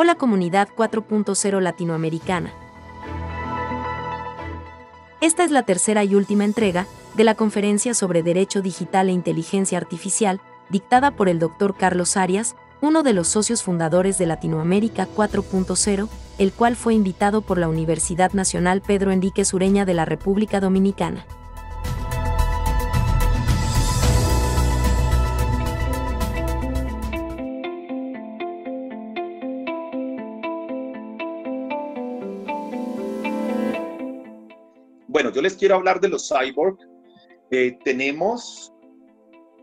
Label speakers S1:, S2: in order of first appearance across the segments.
S1: Hola comunidad 4.0 latinoamericana. Esta es la tercera y última entrega de la conferencia sobre Derecho Digital e Inteligencia Artificial, dictada por el Dr. Carlos Arias, uno de los socios fundadores de Latinoamérica 4.0, el cual fue invitado por la Universidad Nacional Pedro Enrique Sureña de la República Dominicana.
S2: Bueno, yo les quiero hablar de los cyborg. Eh, tenemos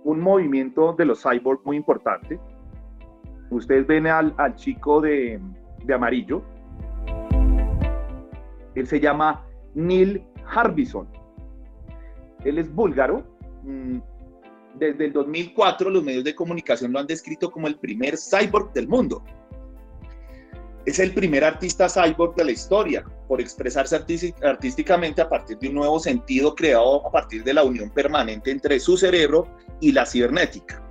S2: un movimiento de los cyborg muy importante. Ustedes ven al, al chico de, de, amarillo. Él se llama Neil Harbison. Él es búlgaro. Mm, desde el 2004 los medios de comunicación lo han descrito como el primer cyborg del mundo. Es el primer artista cyborg de la historia, por expresarse artísticamente a partir de un nuevo sentido creado a partir de la unión permanente entre su cerebro y la cibernética.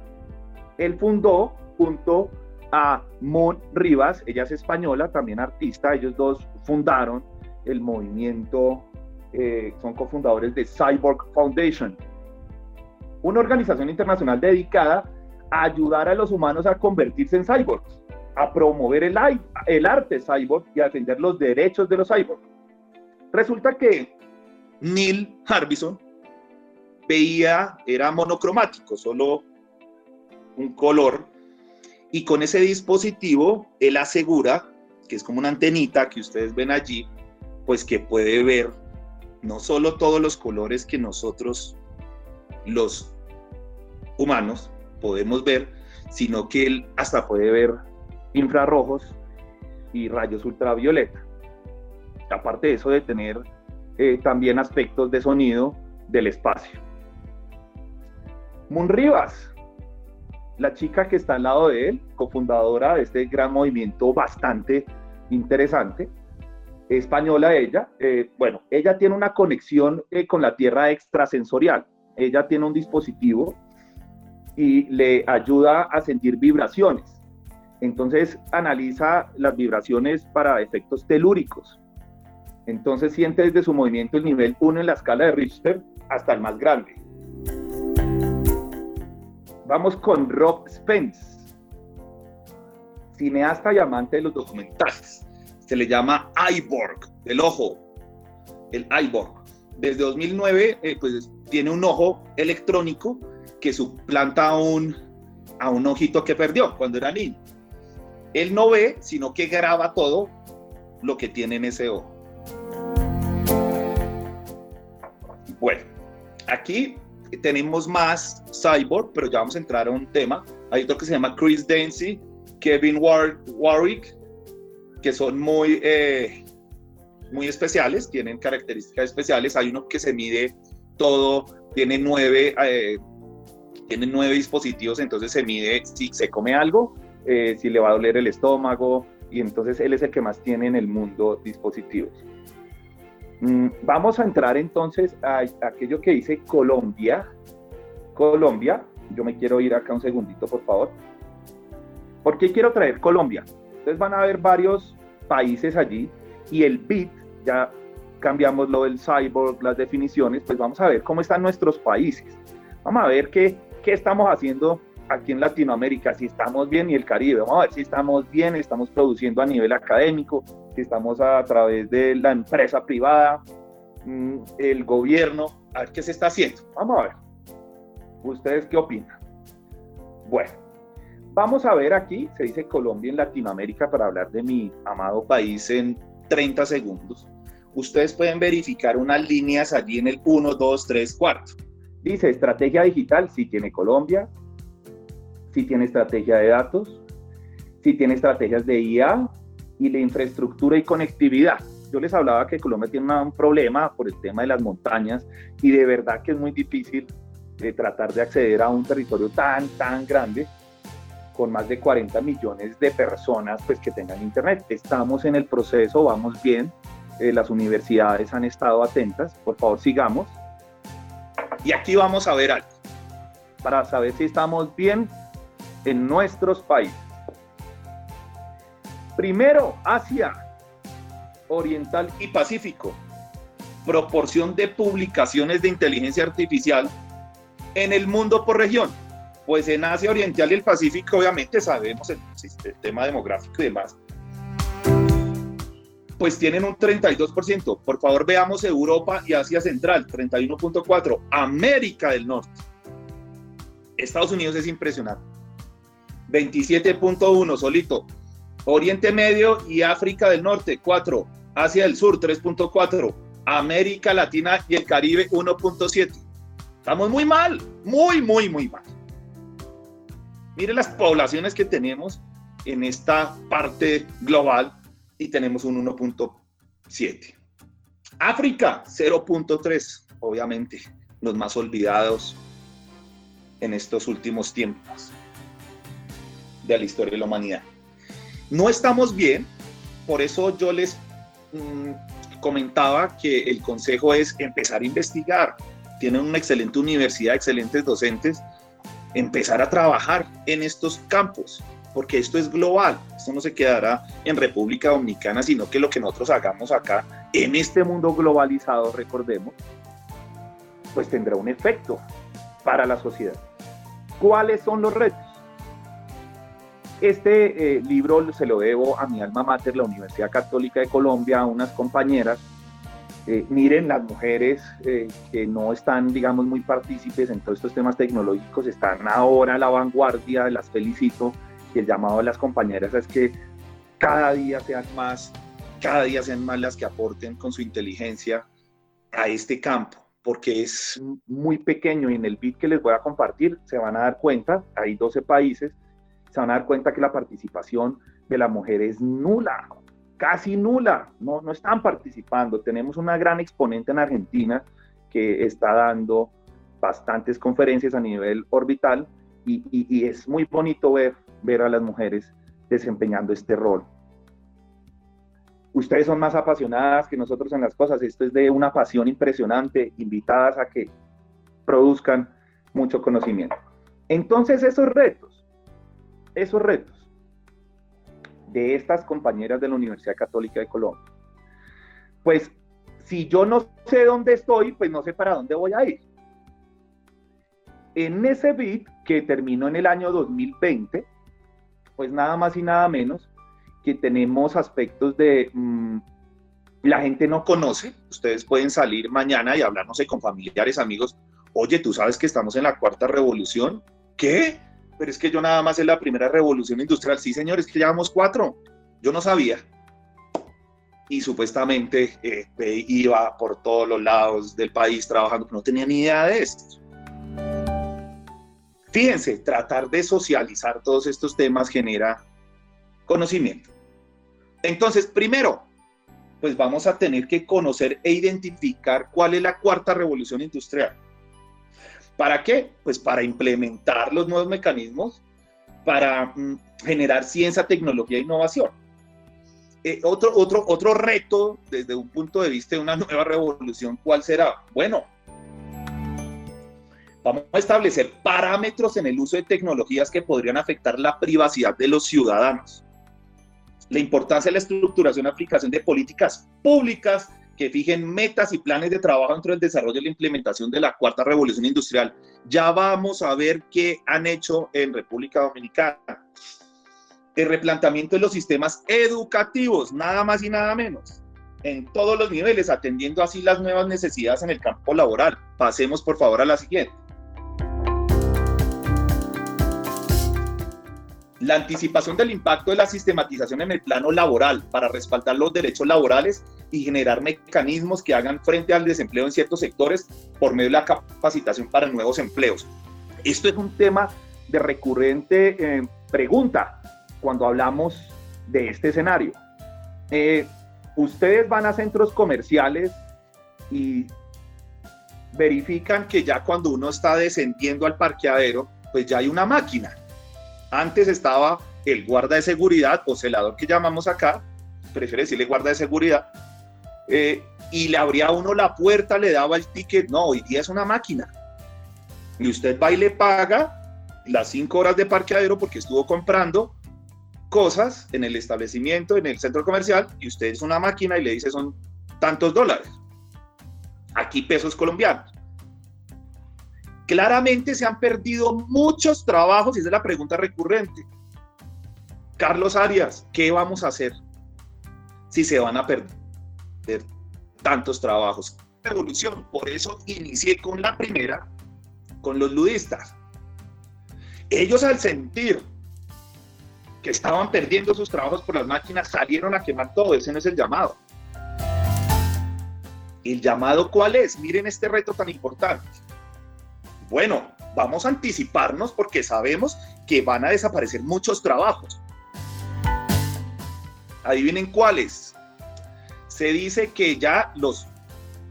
S2: Él fundó junto a Mon Rivas, ella es española, también artista, ellos dos fundaron el movimiento, eh, son cofundadores de Cyborg Foundation, una organización internacional dedicada a ayudar a los humanos a convertirse en cyborgs a promover el, el arte cyborg y a defender los derechos de los cyborgs. Resulta que Neil Harbison veía, era monocromático, solo un color, y con ese dispositivo él asegura, que es como una antenita que ustedes ven allí, pues que puede ver no solo todos los colores que nosotros, los humanos, podemos ver, sino que él hasta puede ver infrarrojos y rayos ultravioleta. Aparte de eso de tener eh, también aspectos de sonido del espacio. Moon Rivas, la chica que está al lado de él, cofundadora de este gran movimiento bastante interesante, española ella, eh, bueno, ella tiene una conexión eh, con la Tierra extrasensorial. Ella tiene un dispositivo y le ayuda a sentir vibraciones. Entonces analiza las vibraciones para efectos telúricos. Entonces siente desde su movimiento el nivel 1 en la escala de Richter hasta el más grande. Vamos con Rob Spence, cineasta y amante de los documentales. Se le llama iBorg, el ojo, el iBorg. Desde 2009 eh, pues, tiene un ojo electrónico que suplanta a un, a un ojito que perdió cuando era niño. Él no ve, sino que graba todo lo que tiene en ese ojo. Bueno, aquí tenemos más Cyborg, pero ya vamos a entrar a un tema. Hay otro que se llama Chris Dancy, Kevin Warwick, que son muy, eh, muy especiales, tienen características especiales. Hay uno que se mide todo, tiene nueve, eh, tiene nueve dispositivos, entonces se mide si se come algo, eh, si le va a doler el estómago, y entonces él es el que más tiene en el mundo dispositivos. Mm, vamos a entrar entonces a, aquello que dice Colombia. Colombia, yo me quiero ir acá un segundito, por favor. ¿Por qué quiero traer Colombia? Entonces van a haber varios países allí y el BIT, ya cambiamos lo del cyborg, las definiciones, pues vamos a ver cómo están nuestros países. Vamos a ver qué, qué estamos haciendo aquí en Latinoamérica, si estamos bien y el Caribe. Vamos a ver si estamos bien, estamos produciendo a nivel académico, si estamos a través de la empresa privada, mm, el gobierno, a ver qué se está haciendo. Vamos a ver. ¿Ustedes qué opinan? Bueno, vamos a ver aquí, se dice Colombia en Latinoamérica para hablar de mi amado país en 30 segundos. Ustedes pueden verificar unas líneas allí en el 1, 2, 3, 4. Dice estrategia digital, si tiene Colombia, si tiene estrategia de datos, si tiene estrategias de IA y de infraestructura y conectividad. Yo les hablaba que Colombia tiene un problema por el tema de las montañas y de verdad que es muy difícil de tratar de acceder a un territorio tan, tan grande con más de 40 millones de personas pues, que tengan internet. Estamos en el proceso, vamos bien, eh, las universidades han estado atentas, por favor sigamos. Y aquí vamos a ver algo, para saber si estamos bien en nuestros países. Primero, Asia, Oriental y Pacífico. Proporción de publicaciones de inteligencia artificial en el mundo por región. Pues en Asia Oriental y el Pacífico, obviamente sabemos el, el tema demográfico y demás, pues tienen un 32%. Por favor, veamos Europa y Asia Central, 31.4%. América del Norte. Estados Unidos es impresionante. 27.1 solito. Oriente Medio y África del Norte, 4. Asia del Sur, 3.4. América Latina y el Caribe, 1.7. Estamos muy mal, muy, muy, muy mal. Mire las poblaciones que tenemos en esta parte global y tenemos un 1.7. África, 0.3, obviamente, los más olvidados en estos últimos tiempos de la historia de la humanidad. No estamos bien, por eso yo les mm, comentaba que el consejo es empezar a investigar. Tienen una excelente universidad, excelentes docentes, empezar a trabajar en estos campos porque esto es global, esto no se quedará en República Dominicana, sino que lo que nosotros hagamos acá, en este mundo globalizado, recordemos, pues tendrá un efecto para la sociedad. ¿Cuáles son los retos? Este eh, libro se lo debo a mi alma mater, la Universidad Católica de Colombia, a unas compañeras. Eh, miren, las mujeres eh, que no están, digamos, muy partícipes en todos estos temas tecnológicos, están ahora a la vanguardia, las felicito y el llamado de las compañeras es que cada día sean más, cada día sean más las que aporten con su inteligencia a este campo, porque es muy pequeño y en el bit que les voy a compartir se van a dar cuenta, hay 12 países, se van a dar cuenta que la participación de la mujer es nula, casi nula, no, no están participando. Tenemos una gran exponente en Argentina que está dando bastantes conferencias a nivel orbital y, y es muy bonito ver ver a las mujeres desempeñando este rol. Ustedes son más apasionadas que nosotros en las cosas, esto es de una pasión impresionante, invitadas a que produzcan mucho conocimiento. Entonces esos retos, esos retos de estas compañeras de la Universidad Católica de Colombia, pues si yo no sé dónde estoy, pues no sé para dónde voy a ir. En ese bit que terminó en el año 2020, pues nada más y nada menos que tenemos aspectos de mm, la gente no conoce, ustedes pueden salir mañana y hablar, con familiares, amigos, oye, tú sabes que estamos en la cuarta revolución, ¿qué? Pero es que yo nada más en la primera revolución industrial, sí señores, que llevamos cuatro, yo no sabía. Y supuestamente eh, iba por todos los lados del país trabajando, no tenía ni idea de esto. Fíjense, tratar de socializar todos estos temas genera conocimiento. Entonces, primero, pues vamos a tener que conocer e identificar cuál es la cuarta revolución industrial. ¿Para qué? Pues para implementar los nuevos mecanismos, para mm, generar ciencia, tecnología e innovación. Eh, otro, otro, otro reto desde un punto de vista de una nueva revolución, ¿cuál será? Bueno, Vamos a establecer parámetros en el uso de tecnologías que podrían afectar la privacidad de los ciudadanos. La importancia de la estructuración y aplicación de políticas públicas que fijen metas y planes de trabajo dentro del desarrollo y la implementación de la cuarta revolución industrial. Ya vamos a ver qué han hecho en República Dominicana. El replanteamiento de los sistemas educativos, nada más y nada menos, en todos los niveles, atendiendo así las nuevas necesidades en el campo laboral. Pasemos por favor a la siguiente. La anticipación del impacto de la sistematización en el plano laboral para respaldar los derechos laborales y generar mecanismos que hagan frente al desempleo en ciertos sectores por medio de la capacitación para nuevos empleos. Esto es un tema de recurrente eh, pregunta cuando hablamos de este escenario. Eh, ustedes van a centros comerciales y verifican que ya cuando uno está descendiendo al parqueadero, pues ya hay una máquina antes estaba el guarda de seguridad o celador que llamamos acá, prefiere decirle guarda de seguridad, eh, y le abría uno la puerta, le daba el ticket. No, hoy día es una máquina. Y usted va y le paga las cinco horas de parqueadero porque estuvo comprando cosas en el establecimiento, en el centro comercial, y usted es una máquina y le dice son tantos dólares. Aquí pesos colombianos. Claramente se han perdido muchos trabajos y esa es la pregunta recurrente. Carlos Arias, ¿qué vamos a hacer si se van a perder tantos trabajos? Revolución, por eso inicié con la primera, con los ludistas. Ellos al sentir que estaban perdiendo sus trabajos por las máquinas salieron a quemar todo, ese no es el llamado. ¿El llamado cuál es? Miren este reto tan importante bueno, vamos a anticiparnos porque sabemos que van a desaparecer muchos trabajos. Adivinen cuáles. Se dice que ya los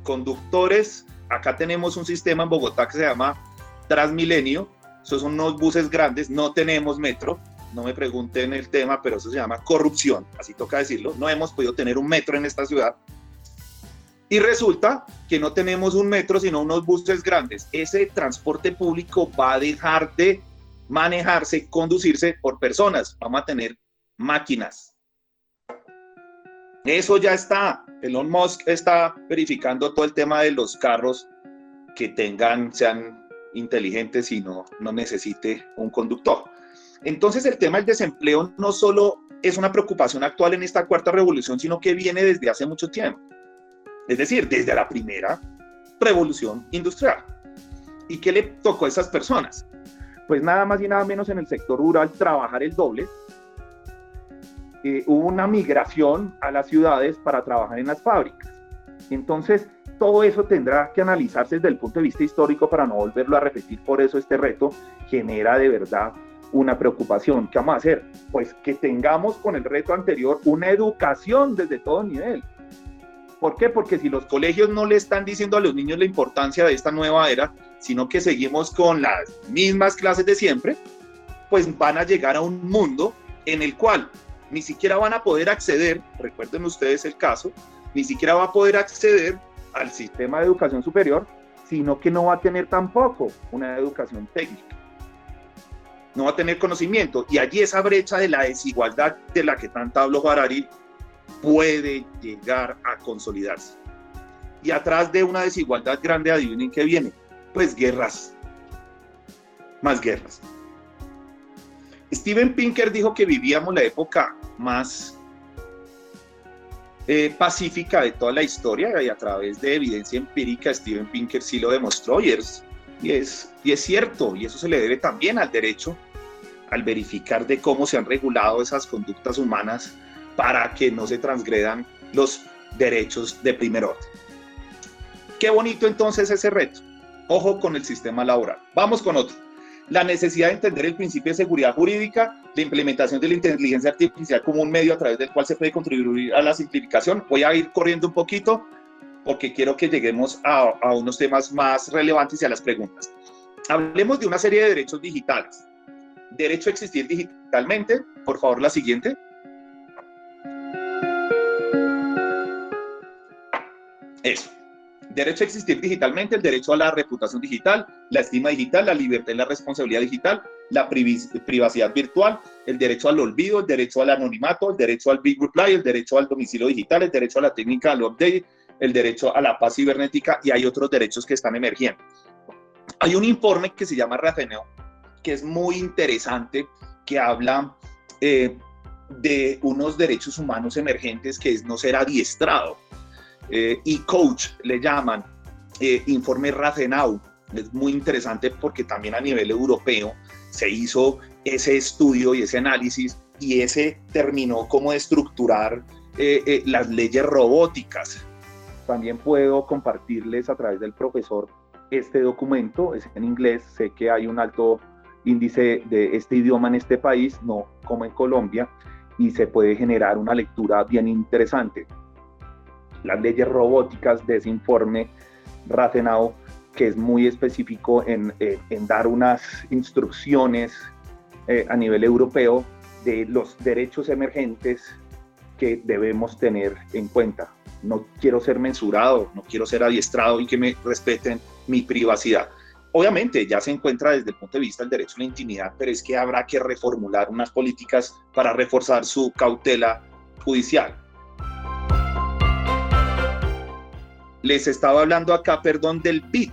S2: conductores, acá tenemos un sistema en Bogotá que se llama Transmilenio, esos son unos buses grandes, no tenemos metro, no me pregunten el tema, pero eso se llama corrupción, así toca decirlo, no hemos podido tener un metro en esta ciudad, y resulta que no tenemos un metro, sino unos buses grandes. Ese transporte público va a dejar de manejarse, conducirse por personas. Vamos a tener máquinas. Eso ya está. Elon Musk está verificando todo el tema de los carros que tengan, sean inteligentes y no, no necesite un conductor. Entonces el tema del desempleo no solo es una preocupación actual en esta cuarta revolución, sino que viene desde hace mucho tiempo es decir, desde la primera revolución industrial. ¿Y qué le tocó a esas personas? Pues nada más y nada menos en el sector rural trabajar el doble. Eh, hubo una migración a las ciudades para trabajar en las fábricas. Entonces, todo eso tendrá que analizarse desde el punto de vista histórico para no volverlo a repetir. Por eso este reto genera de verdad una preocupación. ¿Qué vamos a hacer? Pues que tengamos con el reto anterior una educación desde todo nivel ¿Por qué? Porque si los colegios no le están diciendo a los niños la importancia de esta nueva era, sino que seguimos con las mismas clases de siempre, pues van a llegar a un mundo en el cual ni siquiera van a poder acceder, recuerden ustedes el caso, ni siquiera va a poder acceder al sistema de educación superior, sino que no va a tener tampoco una educación técnica. No va a tener conocimiento. Y allí esa brecha de la desigualdad de la que tanto habló Harari puede llegar a consolidarse. Y atrás de una desigualdad grande, adivinen qué viene. Pues guerras. Más guerras. Steven Pinker dijo que vivíamos la época más eh, pacífica de toda la historia y a través de evidencia empírica Steven Pinker sí lo demostró y y es, y es cierto y eso se le debe también al derecho al verificar de cómo se han regulado esas conductas humanas para que no se transgredan los derechos de primer orden. Qué bonito entonces ese reto. Ojo con el sistema laboral. Vamos con otro. La necesidad de entender el principio de seguridad jurídica, la implementación de la inteligencia artificial como un medio a través del cual se puede contribuir a la simplificación. Voy a ir corriendo un poquito porque quiero que lleguemos a, unos temas más relevantes y a las preguntas. Hablemos de una serie de derechos digitales. Derecho a existir digitalmente. Por favor, la siguiente. Eso. Derecho a existir digitalmente, el derecho a la reputación digital, la estima digital, la libertad y la responsabilidad digital, la privacidad virtual, el derecho al olvido, el derecho al anonimato, el derecho al big reply, el derecho al domicilio digital, el derecho a la técnica al update, el derecho a la paz cibernética y hay otros derechos que están emergiendo. Hay un informe que se llama Raceneo, que es muy interesante, que habla eh, de unos derechos humanos emergentes que es no ser adiestrado eh, y coach le llaman, eh, informe Rathenau. Es muy interesante porque también a nivel europeo se hizo ese estudio y ese análisis y ese terminó como estructurar eh, las leyes robóticas. También puedo compartirles a través del profesor este documento, es en inglés, sé que hay un alto índice de este idioma en este país, no como en Colombia, y se puede generar una lectura bien interesante las leyes robóticas de ese informe Rathenau, que es muy específico en, eh, dar unas instrucciones eh, a nivel europeo de los derechos emergentes que debemos tener en cuenta. No quiero ser mensurado, no quiero ser adiestrado y que me respeten mi privacidad. obviamente ya se encuentra desde el punto de vista del derecho a la intimidad, pero es que habrá que reformular unas políticas para reforzar su cautela judicial. Les estaba hablando acá, perdón, del BIT,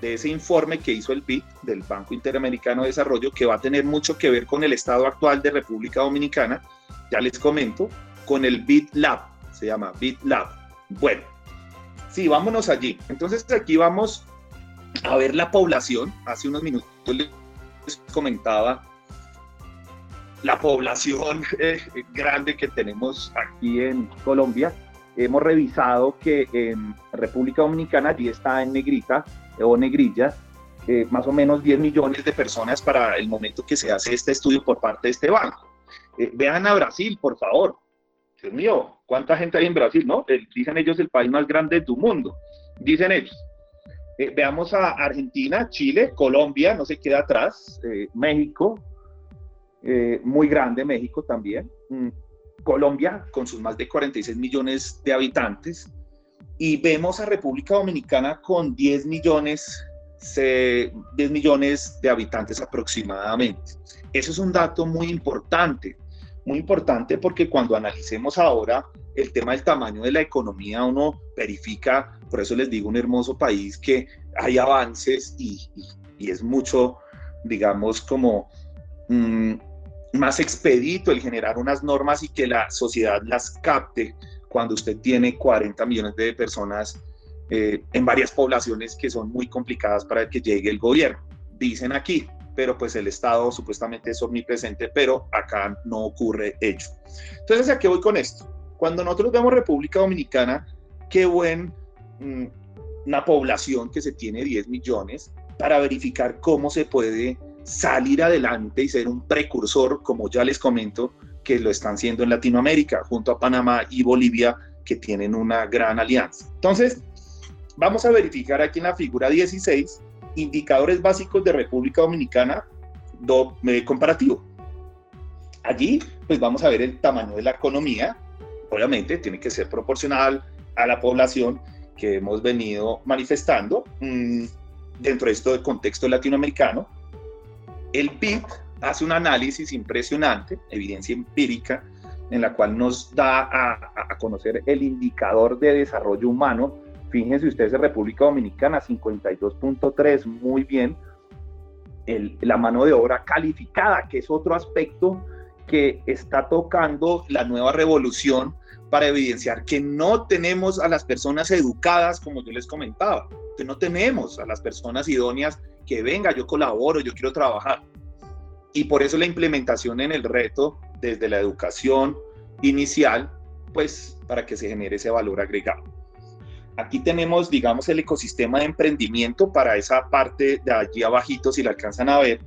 S2: de ese informe que hizo el BIT del Banco Interamericano de Desarrollo, que va a tener mucho que ver con el estado actual de República Dominicana, ya les comento, con el BIT Lab, se llama BIT Lab. Bueno, sí, vámonos allí. Entonces aquí vamos a ver la población. Hace unos minutos les comentaba la población eh, grande que tenemos aquí en Colombia. Hemos revisado que en República Dominicana allí está en negrita o negrilla, eh, más o menos 10 millones de personas para el momento que se hace este estudio por parte de este banco. Eh, vean a Brasil, por favor. Dios mío, ¿cuánta gente hay en Brasil? No, dicen ellos el país más grande de tu mundo. Dicen ellos. Eh, veamos a Argentina, Chile, Colombia, no se queda atrás, eh, México, eh, muy grande México también, mm, Colombia con sus más de 46 millones de habitantes, y vemos a República Dominicana con 10 millones, 10 millones de habitantes aproximadamente. Eso es un dato muy importante, muy importante porque cuando analicemos ahora el tema del tamaño de la economía, uno verifica, por eso les digo, un hermoso país que hay avances y, es mucho, digamos, como mm, más expedito el generar unas normas y que la sociedad las capte cuando usted tiene 40 millones de personas eh, en varias poblaciones que son muy complicadas para que llegue el gobierno. Dicen aquí, pero pues el Estado supuestamente es omnipresente, pero acá no ocurre ello. Entonces, ¿a qué voy con esto? Cuando nosotros vemos República Dominicana, qué buen mm, una población que se tiene 10 millones para verificar cómo se puede salir adelante y ser un precursor, como ya les comento, que lo están siendo en Latinoamérica, junto a Panamá y Bolivia, que tienen una gran alianza. Entonces, vamos a verificar aquí en la figura 16 indicadores básicos de República Dominicana do, eh, comparativo. Allí, pues vamos a ver el tamaño de la economía, obviamente tiene que ser proporcional a la población que hemos venido manifestando mm, dentro de esto del contexto latinoamericano. El PIB hace un análisis impresionante, evidencia empírica, en la cual nos da a, a conocer el indicador de desarrollo humano. Fíjense ustedes en República Dominicana, 52.3, muy bien. El, la mano de obra calificada, que es otro aspecto que está tocando la nueva revolución para evidenciar que no tenemos a las personas educadas, como yo les comentaba, que no tenemos a las personas idóneas que venga, yo colaboro, yo quiero trabajar. Y por eso la implementación en el reto desde la educación inicial, pues para que se genere ese valor agregado. Aquí tenemos, digamos, el ecosistema de emprendimiento para esa parte de allí abajito, si la alcanzan a ver.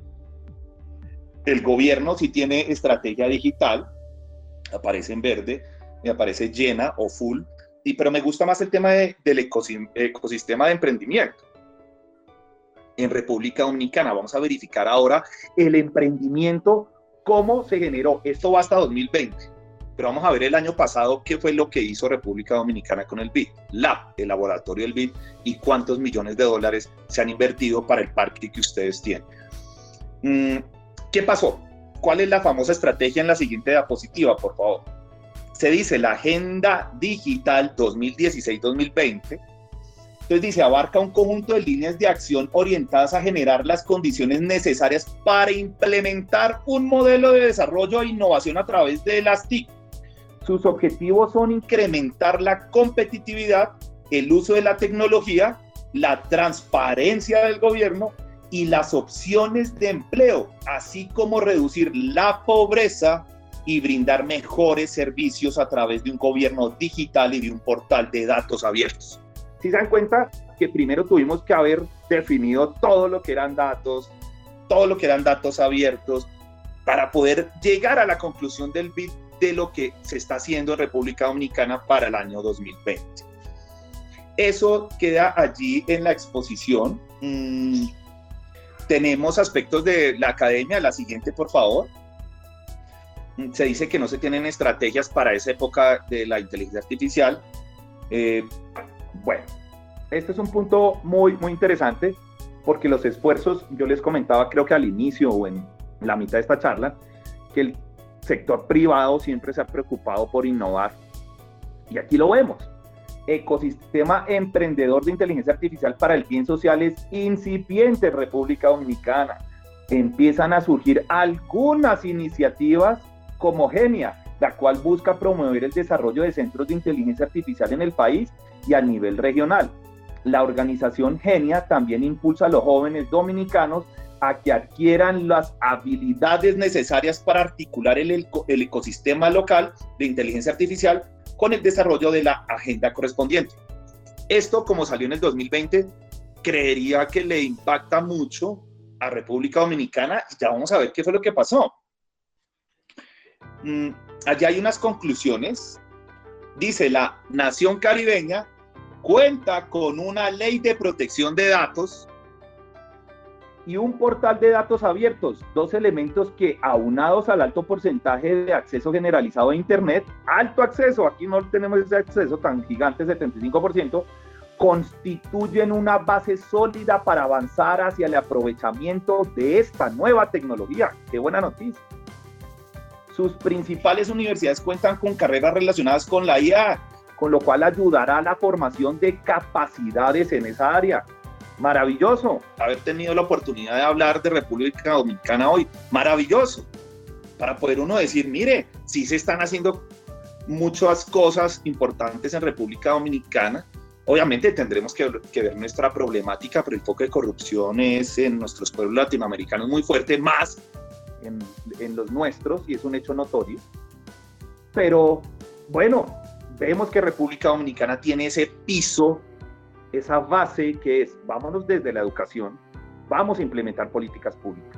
S2: El gobierno sí tiene estrategia digital, aparece en verde, me aparece llena o full, y, pero me gusta más el tema del ecosistema de emprendimiento. En República Dominicana vamos a verificar ahora el emprendimiento, cómo se generó. Esto va hasta 2020, pero vamos a ver el año pasado qué fue lo que hizo República Dominicana con el BID, Lab, el laboratorio del BID, y cuántos millones de dólares se han invertido para el parque que ustedes tienen. Mm, ¿Qué pasó? ¿Cuál es la famosa estrategia en la siguiente diapositiva, por favor? se dice la Agenda Digital 2016-2020. Entonces dice, abarca un conjunto de líneas de acción orientadas a generar las condiciones necesarias para implementar un modelo de desarrollo e innovación a través de las TIC. Sus objetivos son incrementar la competitividad, el uso de la tecnología, la transparencia del gobierno y las opciones de empleo, así como reducir la pobreza y brindar mejores servicios a través de un gobierno digital y de un portal de datos abiertos. Si se dan cuenta que primero tuvimos que haber definido todo lo que eran datos, todo lo que eran datos abiertos, para poder llegar a la conclusión del BID de lo que se está haciendo en República Dominicana para el año 2020. Eso queda allí en la exposición. Mm, tenemos aspectos de la academia, la siguiente por favor se dice que no se tienen estrategias para esa época de la inteligencia artificial. Eh, bueno, este es un punto muy, muy interesante porque los esfuerzos, yo les comentaba creo que al inicio o en la mitad de esta charla, que el sector privado siempre se ha preocupado por innovar. Y aquí lo vemos. Ecosistema emprendedor de inteligencia artificial para el bien social es incipiente en República Dominicana. Empiezan a surgir algunas iniciativas como Genia, la cual busca promover el desarrollo de centros de inteligencia artificial en el país y a nivel regional. La organización Genia también impulsa a los jóvenes dominicanos a que adquieran las habilidades necesarias para articular el, el, ecosistema local de inteligencia artificial con el desarrollo de la agenda correspondiente. Esto, como salió en el 2020, creería que le impacta mucho a República Dominicana y ya vamos a ver qué fue lo que pasó. Mm, allá hay unas conclusiones. Dice, la nación caribeña cuenta con una ley de protección de datos y un portal de datos abiertos, dos elementos que aunados al alto porcentaje de acceso generalizado a Internet, alto acceso, aquí no tenemos ese acceso tan gigante, 75%, constituyen una base sólida para avanzar hacia el aprovechamiento de esta nueva tecnología. Qué buena noticia. Sus principales universidades cuentan con carreras relacionadas con la IA, con lo cual ayudará a la formación de capacidades en esa área. Maravilloso haber tenido la oportunidad de hablar de República Dominicana hoy. Maravilloso. Para poder uno decir, mire, sí se están haciendo muchas cosas importantes en República Dominicana. Obviamente tendremos que, ver nuestra problemática, pero el foco de corrupción es en nuestros pueblos latinoamericanos muy fuerte, más en, en los nuestros, y es un hecho notorio. Pero bueno, vemos que República Dominicana tiene ese piso esa base que es, vámonos desde la educación, vamos a implementar políticas públicas.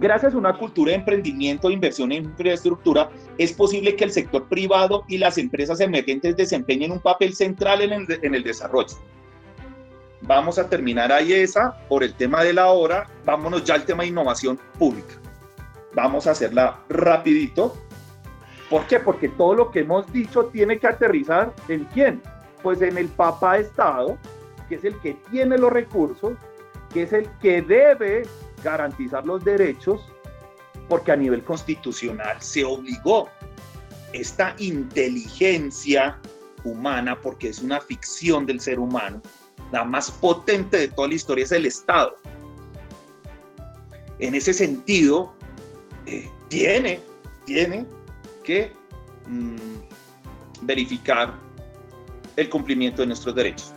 S2: Gracias a una cultura de emprendimiento e inversión en infraestructura, es posible que el sector privado y las empresas emergentes desempeñen un papel central en el, en el desarrollo. Vamos a terminar ahí esa por el tema de la hora. Vámonos ya al tema de innovación pública. Vamos a hacerla rapidito. ¿Por qué? Porque todo lo que hemos dicho tiene que aterrizar en quién? Pues en el Papa Estado, que es el que tiene los recursos, que es el que debe garantizar los derechos, porque a nivel constitucional se obligó esta inteligencia humana, porque es una ficción del ser humano, la más potente de toda la historia es el Estado. En ese sentido, eh, tiene, tiene que mm, verificar el cumplimiento de nuestros derechos.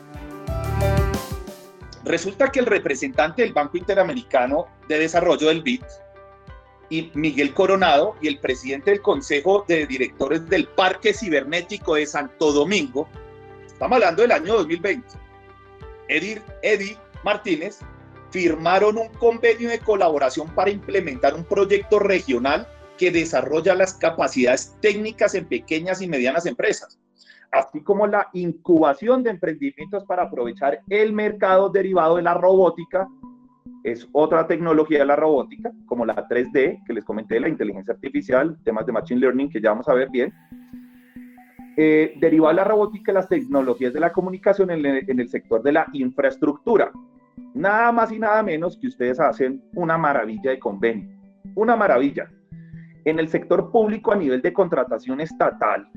S2: Resulta que el representante del Banco Interamericano de Desarrollo del BID, y Miguel Coronado, y el presidente del Consejo de Directores del Parque Cibernético de Santo Domingo, estamos hablando del año 2020, Eddie, Eddie Martínez, firmaron un convenio de colaboración para implementar un proyecto regional que desarrolla las capacidades técnicas en pequeñas y medianas empresas así como la incubación de emprendimientos para aprovechar el mercado derivado de la robótica. Es otra tecnología de la robótica, como la 3D, que les comenté, la inteligencia artificial, temas de machine learning que ya vamos a ver bien. Eh, derivado de la robótica, las tecnologías de la comunicación en el, en el sector de la infraestructura. Nada más y nada menos que ustedes hacen una maravilla de convenio. Una maravilla. En el sector público a nivel de contratación estatal,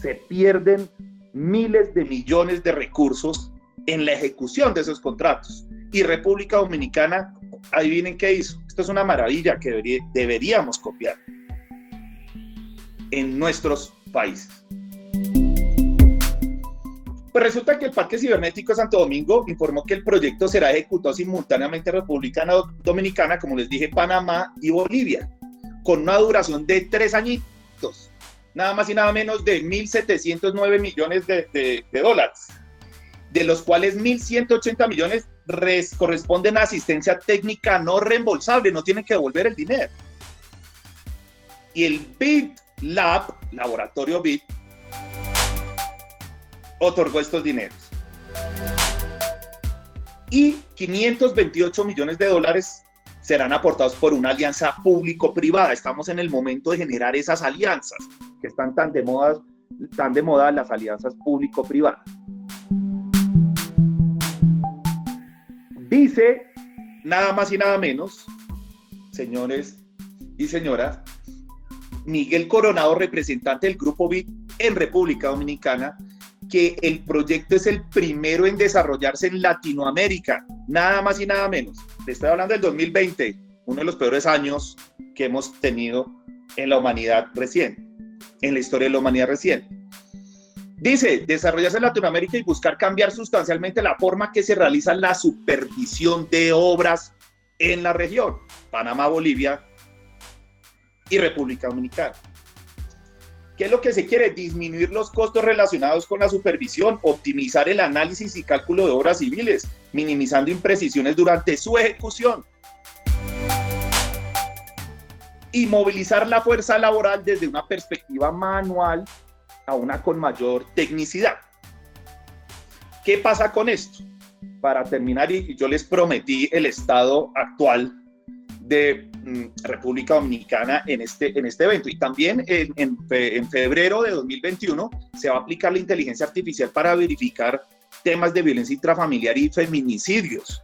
S2: se pierden miles de millones de recursos en la ejecución de esos contratos. Y República Dominicana, adivinen qué hizo. Esto es una maravilla que deberíamos copiar en nuestros países. Pues resulta que el Parque Cibernético de Santo Domingo informó que el proyecto será ejecutado simultáneamente en República Dominicana, como les dije, Panamá y Bolivia, con una duración de tres añitos nada más y nada menos de 1.709 millones de, dólares, de los cuales 1.180 millones corresponden a asistencia técnica no reembolsable, no tienen que devolver el dinero. Y el BIT Lab, laboratorio BIT, otorgó estos dineros. Y 528 millones de dólares serán aportados por una alianza público-privada. Estamos en el momento de generar esas alianzas que están tan de moda, tan de moda las alianzas público-privadas. Dice nada más y nada menos, señores y señoras, Miguel Coronado, representante del Grupo BIT en República Dominicana, que el proyecto es el primero en desarrollarse en Latinoamérica, nada más y nada menos. Le estoy hablando del 2020, uno de los peores años que hemos tenido en la humanidad recién, en la historia de la humanidad recién. Dice, desarrollarse en Latinoamérica y buscar cambiar sustancialmente la forma que se realiza la supervisión de obras en la región, Panamá, Bolivia y República Dominicana. ¿Qué es lo que se quiere? Disminuir los costos relacionados con la supervisión, optimizar el análisis y cálculo de obras civiles, minimizando imprecisiones durante su ejecución y movilizar la fuerza laboral desde una perspectiva manual a una con mayor tecnicidad. ¿Qué pasa con esto? Para terminar, y yo les prometí el estado actual de mm, República Dominicana en este, en este evento. Y también en, en, febrero de 2021 se va a aplicar la inteligencia artificial para verificar temas de violencia intrafamiliar y feminicidios.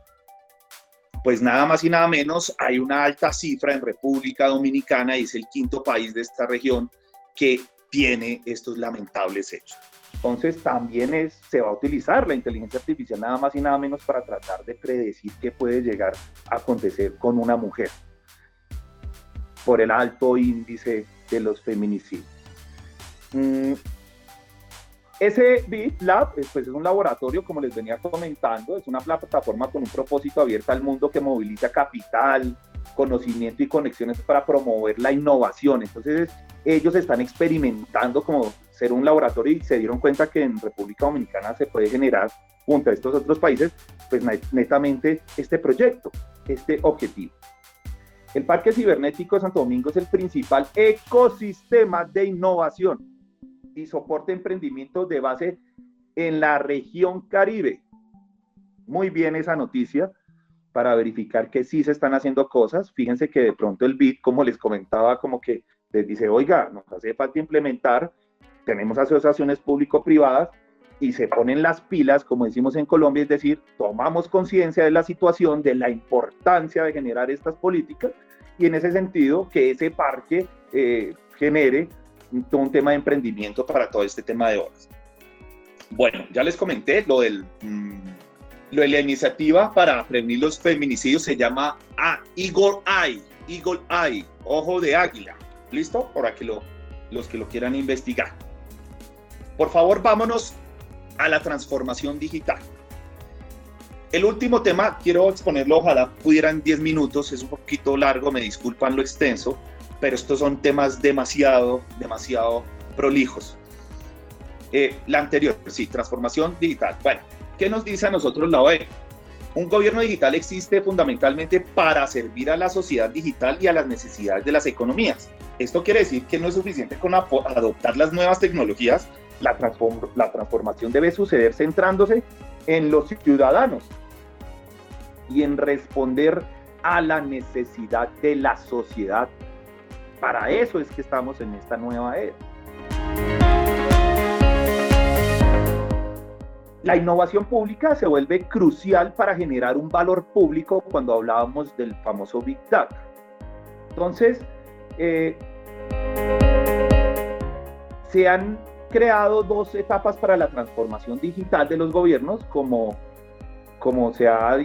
S2: Pues nada más y nada menos, hay una alta cifra en República Dominicana y es el quinto país de esta región que tiene estos lamentables hechos. Entonces también se va a utilizar la inteligencia artificial nada más y nada menos para tratar de predecir qué puede llegar a acontecer con una mujer por el alto índice de los feminicidios. Mm, ese BitLab pues, es un laboratorio, como les venía comentando, es una plataforma con un propósito abierto al mundo que moviliza capital, conocimiento y conexiones para promover la innovación. Entonces, ellos están experimentando como ser un laboratorio y se dieron cuenta que en República Dominicana se puede generar junto a estos otros países, pues netamente este proyecto, este objetivo. El Parque Cibernético de Santo Domingo es el principal ecosistema de innovación y soporte emprendimientos de base en la región Caribe. Muy bien esa noticia para verificar que sí se están haciendo cosas. Fíjense que de pronto el BID, como les comentaba, como que les dice, oiga, nos hace falta implementar, tenemos asociaciones público-privadas y se ponen las pilas, como decimos en Colombia, es decir, tomamos conciencia de la situación, de la importancia de generar estas políticas y en ese sentido que ese parque eh, genere todo un tema de emprendimiento para todo este tema de obras. Bueno, ya les comenté lo del... Mm, lo de la iniciativa para prevenir los feminicidios se llama ah, Eagle Eye, Eagle Eye, ojo de águila. ¿Listo? Para que lo, los que lo quieran investigar. Por favor, vámonos a la transformación digital. El último tema, quiero exponerlo, ojalá pudieran 10 minutos, es un poquito largo, me disculpan lo extenso, pero estos son temas demasiado, demasiado prolijos. Eh, la anterior, sí, transformación digital. Bueno, ¿Qué nos dice a nosotros la OE? Un gobierno digital existe fundamentalmente para servir a la sociedad digital y a las necesidades de las economías. Esto quiere decir que no es suficiente con adoptar las nuevas tecnologías, la, la transformación debe suceder centrándose en los ciudadanos y en responder a la necesidad de la sociedad. Para eso es que estamos en esta nueva era. La innovación pública se vuelve crucial para generar un valor público cuando hablábamos del famoso Big Data. Entonces, eh, se han creado dos etapas para la transformación digital de los gobiernos, como, como se ha,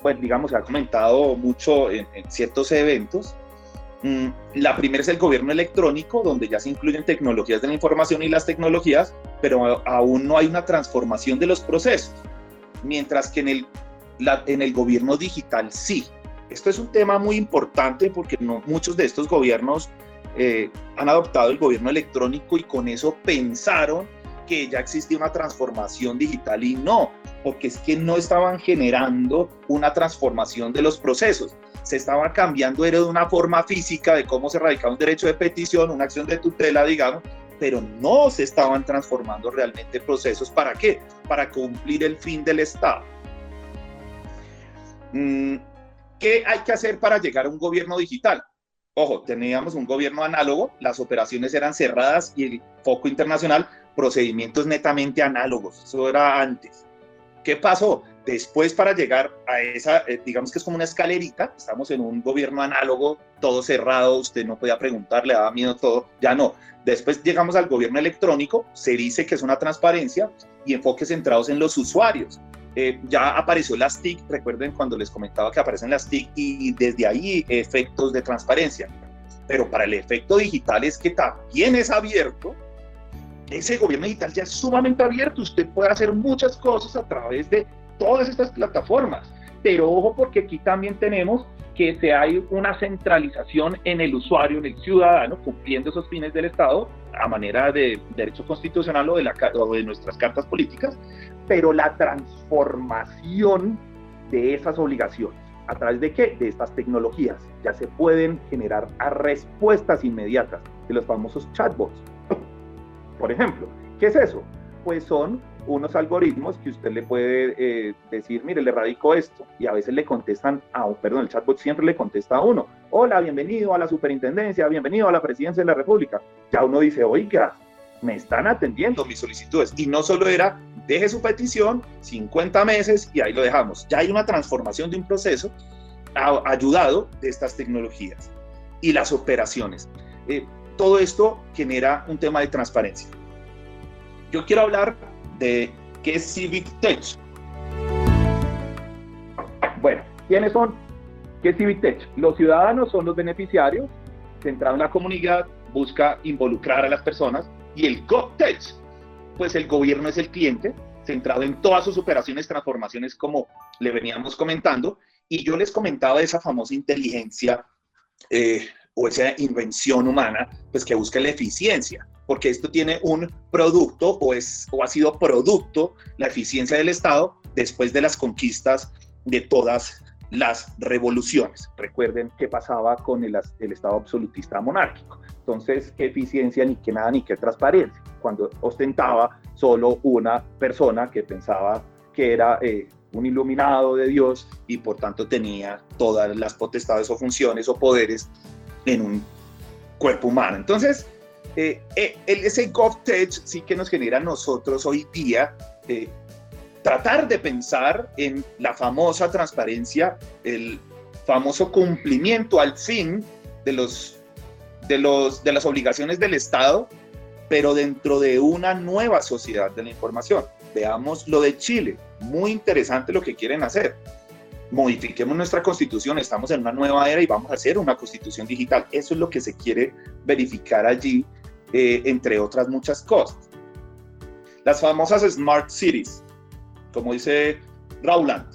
S2: pues, digamos, se ha comentado mucho en ciertos eventos. Mm, la primera es el gobierno electrónico, donde ya se incluyen tecnologías de la información y las tecnologías, pero aún no hay una transformación de los procesos. Mientras que en el, en el gobierno digital sí. Esto es un tema muy importante porque no, muchos de estos gobiernos eh, han adoptado el gobierno electrónico y con eso pensaron que ya existía una transformación digital y no, porque es que no estaban generando una transformación de los procesos se estaba cambiando, era de una forma física de cómo se radicaba un derecho de petición, una acción de tutela, digamos, pero no se estaban transformando realmente procesos. ¿Para qué? Para cumplir el fin del Estado. Mm, ¿Qué hay que hacer para llegar a un gobierno digital? Ojo, teníamos un gobierno análogo, las operaciones eran cerradas y el foco internacional, procedimientos netamente análogos, eso era antes. ¿Qué pasó? después para llegar a esa, eh, digamos que es como una escalerita, estamos en un gobierno análogo, todo cerrado, usted no podía preguntar, le daba miedo todo, ya no. Después llegamos al gobierno electrónico, se dice que es una transparencia y enfoques centrados en los usuarios. Eh, ya apareció las TIC, recuerden cuando les comentaba que aparecen las TIC y desde ahí efectos de transparencia. Pero para el efecto digital es que también es abierto. Ese gobierno digital ya es sumamente abierto. Usted puede hacer muchas cosas a través de todas estas plataformas. Pero ojo porque aquí también tenemos que se hay una centralización en el usuario, en el ciudadano, cumpliendo esos fines del Estado a manera de derecho constitucional o de, la, o de nuestras cartas políticas, pero la transformación de esas obligaciones. ¿A través de qué? De estas tecnologías. Ya se pueden generar respuestas inmediatas de los famosos chatbots. Por ejemplo, ¿qué es eso? Pues son unos algoritmos que usted le puede eh, decir, mire, le radico esto, y a veces le contestan a, perdón, el chatbot siempre le contesta a uno, hola, bienvenido a la superintendencia, bienvenido a la presidencia de la República. Ya uno dice, oiga, me están atendiendo mis solicitudes. Y no solo era, deje su petición, 50 meses y ahí lo dejamos. Ya hay una transformación de un proceso ayudado de estas tecnologías y las operaciones. Eh, todo esto genera un tema de transparencia. Yo quiero hablar de qué es Civic Tech. Bueno, ¿quiénes son? ¿Qué es Civic Tech? Los ciudadanos son los beneficiarios, centrado en la comunidad, busca involucrar a las personas y el GovTech, pues el gobierno es el cliente, centrado en todas sus operaciones, transformaciones, como le veníamos comentando, y yo les comentaba esa famosa inteligencia eh, o esa invención humana, pues que busca la eficiencia, porque esto tiene un producto o, es, o ha sido producto, la eficiencia del Estado, después de las conquistas de todas las revoluciones. Recuerden qué pasaba con el, el Estado absolutista monárquico. Entonces, qué eficiencia, ni qué nada, ni qué transparencia. Cuando ostentaba solo una persona que pensaba que era eh, un iluminado de Dios y por tanto tenía todas las potestades o funciones o poderes en un cuerpo humano. Entonces, eh, eh, ese GovTech sí que nos genera a nosotros hoy día tratar de pensar en la famosa transparencia, el famoso cumplimiento al fin de los de, los, de las obligaciones del Estado, pero dentro de una nueva sociedad de la información. Veamos lo de Chile, muy interesante lo que quieren hacer. Modifiquemos nuestra constitución, estamos en una nueva era y vamos a hacer una constitución digital. Eso es lo que se quiere verificar allí, eh, entre otras muchas cosas. Las famosas Smart Cities, como dice Rauland,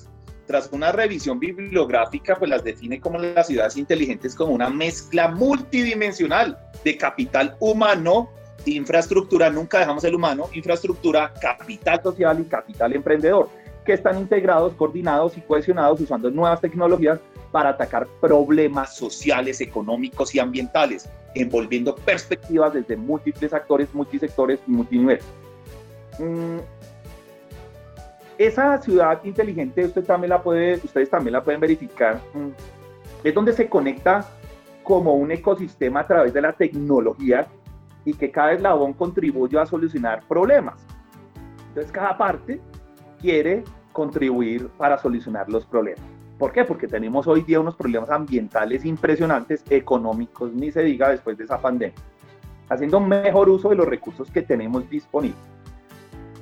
S2: tras una revisión bibliográfica, pues las define como las ciudades inteligentes como una mezcla multidimensional de capital humano, infraestructura, nunca dejamos el humano, infraestructura, capital social y capital emprendedor, que están integrados, coordinados y cohesionados usando nuevas tecnologías para atacar problemas sociales, económicos y ambientales, envolviendo perspectivas desde múltiples actores, multisectores y multiniveles. Mm, esa ciudad inteligente usted también la puede, ustedes también la pueden verificar, mm, es donde se conecta como un ecosistema a través de la tecnología y que cada eslabón contribuye a solucionar problemas. Entonces cada parte quiere contribuir para solucionar los problemas. ¿Por qué? Porque tenemos hoy día unos problemas ambientales impresionantes, económicos, ni se diga después de esa pandemia, haciendo mejor uso de los recursos que tenemos disponibles.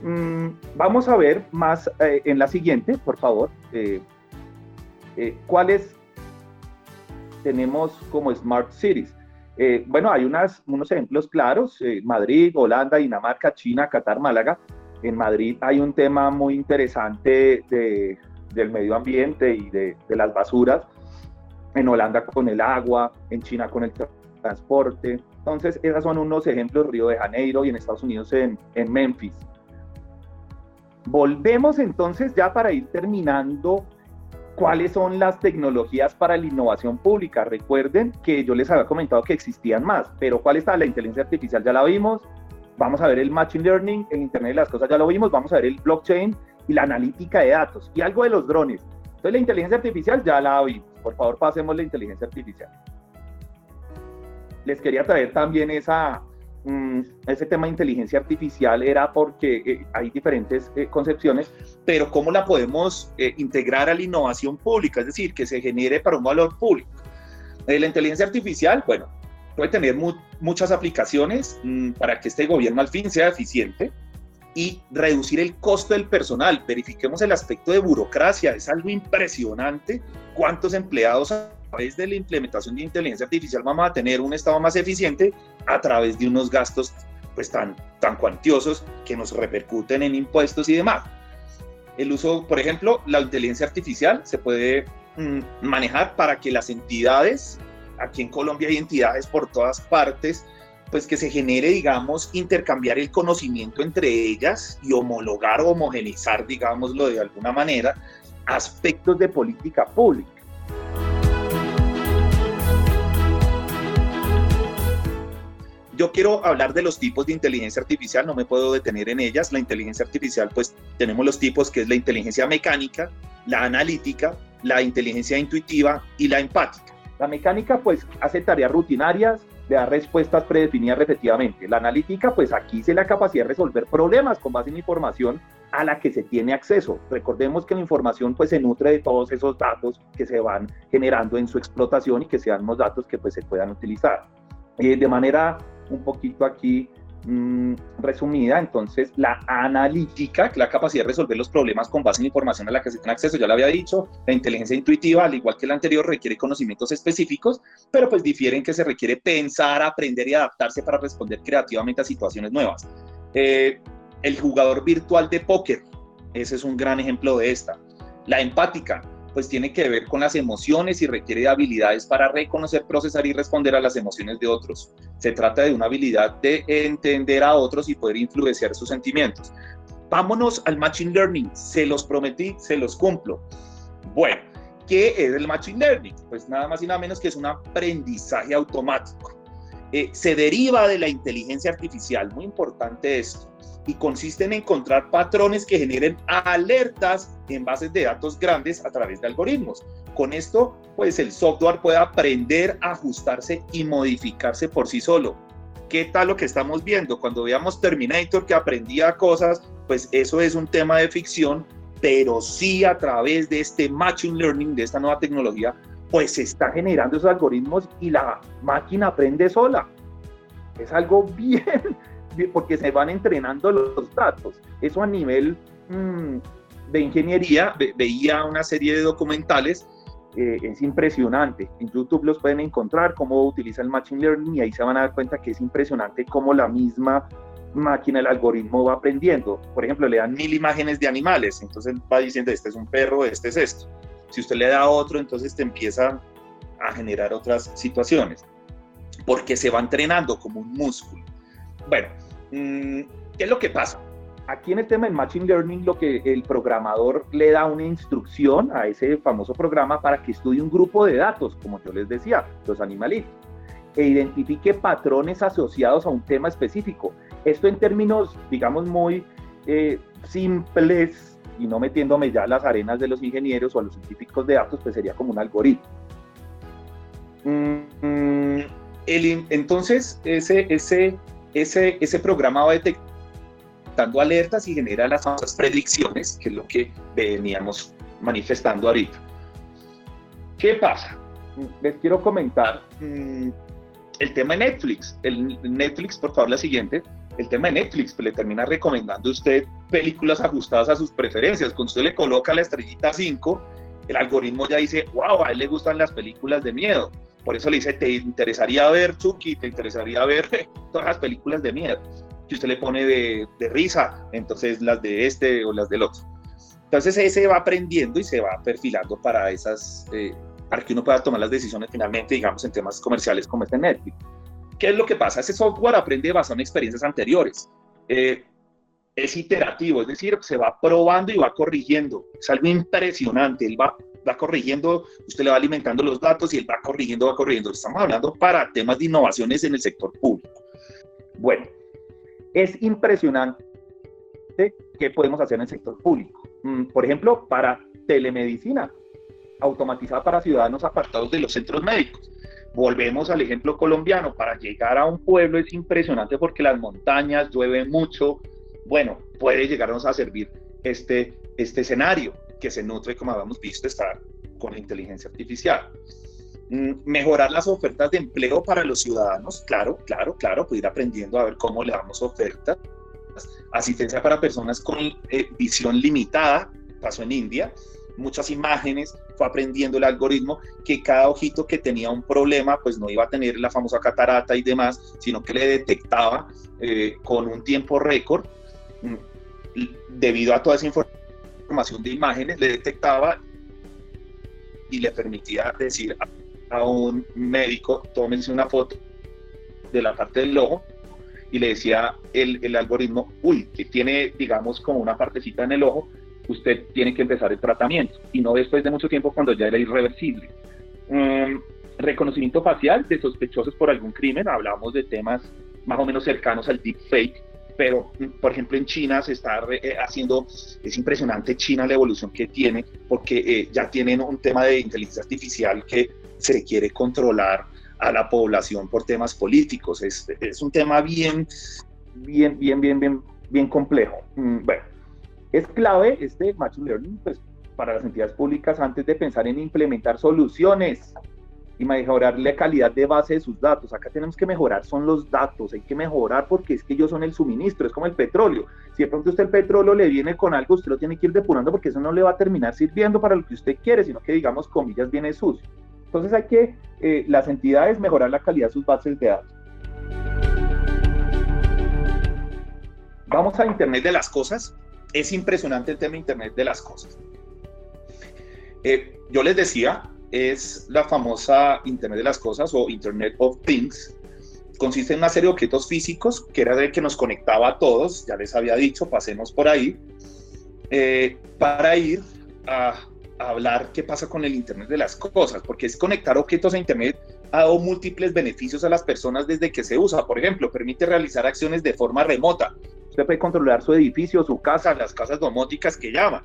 S2: Mm, vamos a ver más eh, en la siguiente, por favor. Eh, eh, ¿Cuáles tenemos como Smart Cities? bueno, hay unas, unos ejemplos claros. Madrid, Holanda, Dinamarca, China, Qatar, Málaga. En Madrid hay un tema muy interesante de, del medio ambiente y de, de, las basuras. En Holanda con el agua, en China con el transporte. Entonces, esos son unos ejemplos, Río de Janeiro y en Estados Unidos en, en Memphis. Volvemos entonces ya para ir terminando cuáles son las tecnologías para la innovación pública. Recuerden que yo les había comentado que existían más, pero ¿cuál está? La inteligencia artificial ya la vimos, vamos a ver el machine learning, el Internet de las Cosas ya lo vimos, vamos a ver el blockchain y la analítica de datos y algo de los drones. Entonces la inteligencia artificial ya la vimos. Por favor, pasemos la inteligencia artificial. Les quería traer también esa, mm, ese tema de inteligencia artificial era porque eh, hay diferentes eh, concepciones, pero cómo la podemos eh, integrar a la innovación pública, es decir, que se genere para un valor público. la inteligencia artificial, bueno, puede tener muchas aplicaciones mm, para que este gobierno al fin sea eficiente y reducir el costo del personal. Verifiquemos el aspecto de burocracia, es algo impresionante cuántos empleados a través de la implementación de inteligencia artificial vamos a tener un estado más eficiente a través de unos gastos pues tan, tan cuantiosos que nos repercuten en impuestos y demás. El uso, por ejemplo, la inteligencia artificial se puede mm, manejar para que las entidades aquí en Colombia hay entidades por todas partes, pues que se genere, digamos, intercambiar el conocimiento entre ellas y homologar o homogenizar, digámoslo de alguna manera, aspectos de política pública. Yo quiero hablar de los tipos de inteligencia artificial, no me puedo detener en ellas. La inteligencia artificial, pues tenemos los tipos que es la inteligencia mecánica, la analítica, la inteligencia intuitiva y la empática. La mecánica pues hace tareas rutinarias, le da respuestas predefinidas repetidamente. La analítica pues aquí se la capacidad de resolver problemas con base en información a la que se tiene acceso. Recordemos que la información pues se nutre de todos esos datos que se van generando en su explotación y que sean los datos que pues se puedan utilizar. Eh, de manera un poquito aquí Mm, resumida, entonces la analítica, la capacidad de resolver los problemas con base en información a la que se tiene acceso, ya lo había dicho, la inteligencia intuitiva, al igual que la anterior, requiere conocimientos específicos, pero pues difieren que se requiere pensar, aprender y adaptarse para responder creativamente a situaciones nuevas. Eh, el jugador virtual de póker, ese es un gran ejemplo de esta. La empática, pues tiene que ver con las emociones y requiere de habilidades para reconocer, procesar y responder a las emociones de otros. Se trata de una habilidad de entender a otros y poder influenciar sus sentimientos. Vámonos al Machine Learning. Se los prometí, se los cumplo. Bueno, ¿qué es el Machine Learning? Pues nada más y nada menos que es un aprendizaje automático. Eh, se deriva de la inteligencia artificial, muy importante esto y consiste en encontrar patrones que generen alertas en bases de datos grandes a través de algoritmos. Con esto, pues el software puede aprender, ajustarse y modificarse por sí solo. ¿Qué tal lo que estamos viendo? Cuando veamos Terminator que aprendía cosas, pues eso es un tema de ficción, pero sí a través de este machine learning, de esta nueva tecnología, pues está generando esos algoritmos y la máquina aprende sola. Es algo bien, porque se van entrenando los datos. Eso a nivel mm, de ingeniería, veía una serie de documentales, eh, es impresionante. En YouTube los pueden encontrar, cómo utiliza el Machine Learning y ahí se van a dar cuenta que es impresionante cómo la misma máquina, el algoritmo va aprendiendo. Por ejemplo, le dan mil imágenes de animales, entonces va diciendo, este es un perro, este es esto. Si usted le da otro, entonces te empieza a generar otras situaciones, porque se va entrenando como un músculo. Bueno, Mm, ¿Qué es lo que pasa? Aquí en el tema del Machine Learning, lo que el programador le da una instrucción a ese famoso programa para que estudie un grupo de datos, como yo les decía, los animalitos, e identifique patrones asociados a un tema específico. Esto en términos, digamos, muy eh, simples y no metiéndome ya a las arenas de los ingenieros o a los científicos de datos, pues sería como un algoritmo. Mm, mm, el, entonces, ese, ese ese, ese programa va detectando alertas y genera las famosas predicciones, que es lo que veníamos manifestando ahorita. ¿Qué pasa? Les quiero comentar mm, el tema de Netflix. El Netflix, por favor, la siguiente. El tema de Netflix, pues le termina recomendando a usted películas ajustadas a sus preferencias. Cuando usted le coloca la estrellita 5, el algoritmo ya dice, wow, a él le gustan las películas de miedo. Por eso le dice, ¿te interesaría ver Chucky? ¿Te interesaría ver todas las películas de miedo? Si usted le pone de, risa, entonces las de este o las del otro. Entonces ese va aprendiendo y se va perfilando para esas, eh, para que uno pueda tomar las decisiones finalmente, digamos, en temas comerciales como este Netflix. ¿Qué es lo que pasa? Ese software aprende basado en experiencias anteriores. Eh, es iterativo, es decir, se va probando y va corrigiendo. Es algo impresionante. Él va va corrigiendo, usted le va alimentando los datos y él va corrigiendo, va corrigiendo. Estamos hablando para temas de innovaciones en el sector público. Bueno, es impresionante qué podemos hacer en el sector público. Mm, por ejemplo, para telemedicina automatizada para ciudadanos apartados de los centros médicos. volvemos al ejemplo colombiano, para llegar a un pueblo es impresionante porque las montañas, llueve mucho, bueno, puede llegarnos a servir este, este escenario que se nutre, como habíamos visto, está con la inteligencia artificial. Mm, mejorar las ofertas de empleo para los ciudadanos, claro, claro, claro, pues ir aprendiendo a ver cómo le damos ofertas. Asistencia para personas con eh, visión limitada, pasó en India, muchas imágenes, fue aprendiendo el algoritmo que cada ojito que tenía un problema, pues no iba a tener la famosa catarata y demás, sino que le detectaba eh, con un tiempo récord, mm, debido a toda esa información de imágenes, le detectaba y le permitía decir a un médico, tómense una foto de la parte del ojo y le decía el, el algoritmo, uy, que tiene, digamos, como una partecita en el ojo, usted tiene que empezar el tratamiento y no después de mucho tiempo cuando ya era irreversible. Um, reconocimiento facial de sospechosos por algún crimen, hablamos de temas más o menos cercanos al deepfake, pero por ejemplo en China se está eh, haciendo, es impresionante China la evolución que tiene, porque eh, ya tienen un tema de inteligencia artificial que se quiere controlar a la población por temas políticos. Es, es un tema bien, bien, bien, bien, bien, bien complejo. Mm, bueno, es clave este Machine Learning pues, para las entidades públicas antes de pensar en implementar soluciones y mejorar la calidad de base de sus datos. Acá tenemos que mejorar, son los datos, hay que mejorar porque es que ellos son el suministro, es como el petróleo. Si de pronto usted el petróleo le viene con algo, usted lo tiene que ir depurando porque eso no le va a terminar sirviendo para lo que usted quiere, sino que digamos, comillas, viene sucio. Entonces hay que, eh, las entidades, mejorar la calidad de sus bases de datos. Vamos a Internet de las Cosas. Es impresionante el tema Internet de las Cosas. Eh, yo les decía, es la famosa Internet de las Cosas o Internet of Things. Consiste en una serie de objetos físicos que era de que nos conectaba a todos, ya les había dicho, pasemos por ahí, eh, para ir a hablar qué pasa con el Internet de las cosas, porque es conectar objetos a Internet ha dado múltiples beneficios a las personas desde que se usa. Por ejemplo, permite realizar acciones de forma remota. Usted puede controlar su edificio, su casa, las casas domóticas que llama.